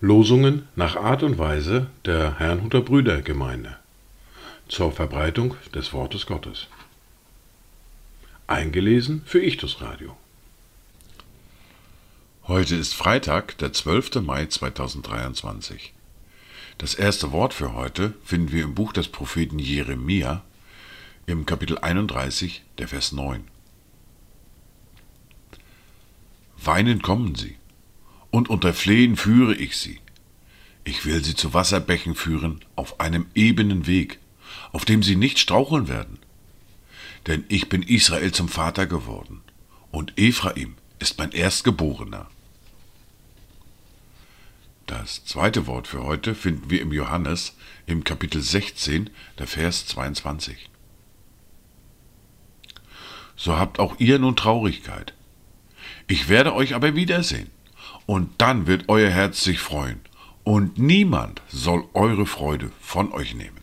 Losungen nach Art und Weise der Herrnhuter Brüdergemeinde zur Verbreitung des Wortes Gottes. Eingelesen für Ichtus Radio. Heute ist Freitag, der 12. Mai 2023. Das erste Wort für heute finden wir im Buch des Propheten Jeremia im Kapitel 31, der Vers 9. Weinend kommen sie, und unter Flehen führe ich sie. Ich will sie zu Wasserbächen führen auf einem ebenen Weg, auf dem sie nicht straucheln werden. Denn ich bin Israel zum Vater geworden, und Ephraim ist mein Erstgeborener. Das zweite Wort für heute finden wir im Johannes im Kapitel 16, der Vers 22. So habt auch ihr nun Traurigkeit. Ich werde euch aber wiedersehen, und dann wird euer Herz sich freuen, und niemand soll eure Freude von euch nehmen.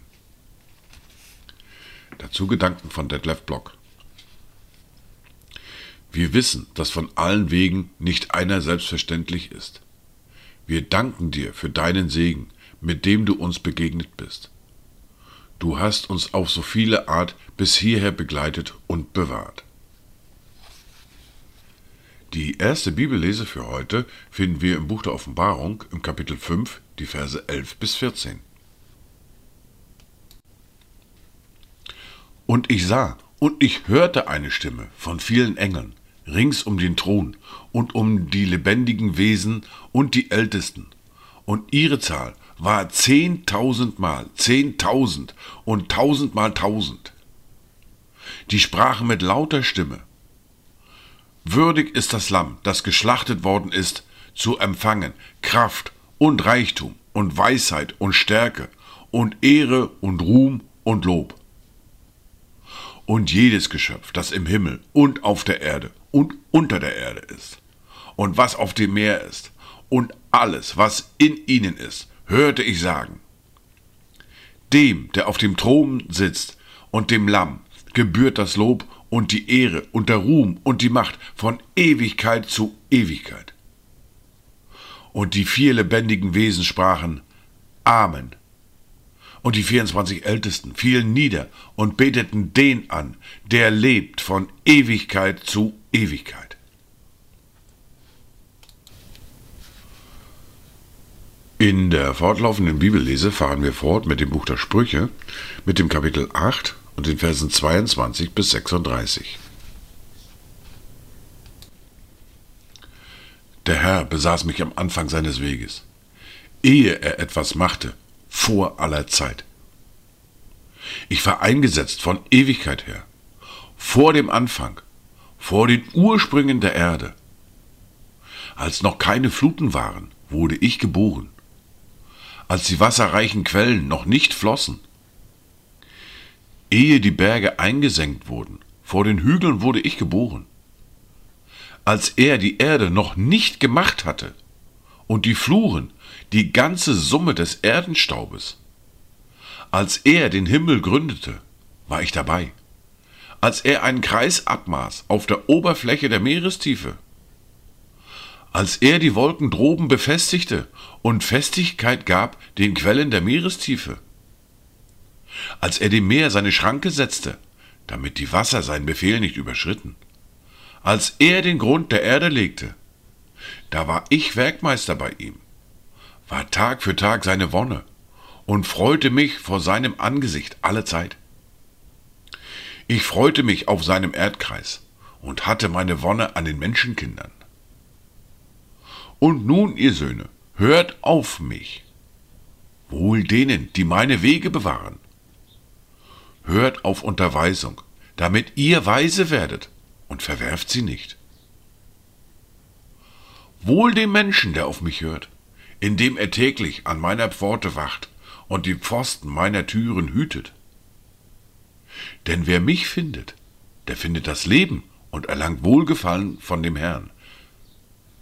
Dazu Gedanken von Detlef Block. Wir wissen, dass von allen Wegen nicht einer selbstverständlich ist. Wir danken dir für deinen Segen, mit dem du uns begegnet bist. Du hast uns auf so viele Art bis hierher begleitet und bewahrt. Die erste Bibellese für heute finden wir im Buch der Offenbarung im Kapitel 5, die Verse 11 bis 14. Und ich sah und ich hörte eine Stimme von vielen Engeln rings um den Thron und um die lebendigen Wesen und die Ältesten. Und ihre Zahl war zehntausendmal zehntausend und tausendmal tausend. Die sprachen mit lauter Stimme, Würdig ist das Lamm, das geschlachtet worden ist, zu empfangen Kraft und Reichtum und Weisheit und Stärke und Ehre und Ruhm und Lob. Und jedes Geschöpf, das im Himmel und auf der Erde und unter der Erde ist, und was auf dem Meer ist, und alles, was in ihnen ist, hörte ich sagen, dem, der auf dem Thron sitzt, und dem Lamm gebührt das Lob und die Ehre und der Ruhm und die Macht von Ewigkeit zu Ewigkeit. Und die vier lebendigen Wesen sprachen Amen. Und die 24 Ältesten fielen nieder und beteten den an, der lebt von Ewigkeit zu Ewigkeit. In der fortlaufenden Bibellese fahren wir fort mit dem Buch der Sprüche, mit dem Kapitel 8 und den Versen 22 bis 36. Der Herr besaß mich am Anfang seines Weges, ehe er etwas machte, vor aller Zeit. Ich war eingesetzt von Ewigkeit her, vor dem Anfang, vor den Ursprüngen der Erde. Als noch keine Fluten waren, wurde ich geboren. Als die wasserreichen Quellen noch nicht flossen, Ehe die Berge eingesenkt wurden, vor den Hügeln wurde ich geboren. Als er die Erde noch nicht gemacht hatte und die Fluren, die ganze Summe des Erdenstaubes. Als er den Himmel gründete, war ich dabei. Als er einen Kreis abmaß auf der Oberfläche der Meerestiefe. Als er die Wolken droben befestigte und Festigkeit gab den Quellen der Meerestiefe als er dem Meer seine Schranke setzte, damit die Wasser seinen Befehl nicht überschritten, als er den Grund der Erde legte, da war ich Werkmeister bei ihm, war Tag für Tag seine Wonne und freute mich vor seinem Angesicht alle Zeit. Ich freute mich auf seinem Erdkreis und hatte meine Wonne an den Menschenkindern. Und nun, ihr Söhne, hört auf mich. Wohl denen, die meine Wege bewahren hört auf Unterweisung, damit ihr weise werdet und verwerft sie nicht. Wohl dem Menschen, der auf mich hört, indem er täglich an meiner Pforte wacht und die Pfosten meiner Türen hütet. Denn wer mich findet, der findet das Leben und erlangt Wohlgefallen von dem Herrn.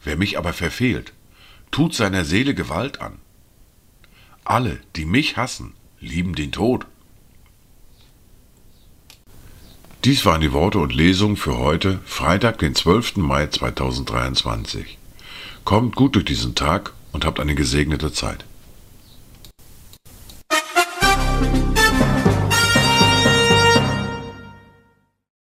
Wer mich aber verfehlt, tut seiner Seele Gewalt an. Alle, die mich hassen, lieben den Tod. Dies waren die Worte und Lesungen für heute, Freitag, den 12. Mai 2023. Kommt gut durch diesen Tag und habt eine gesegnete Zeit.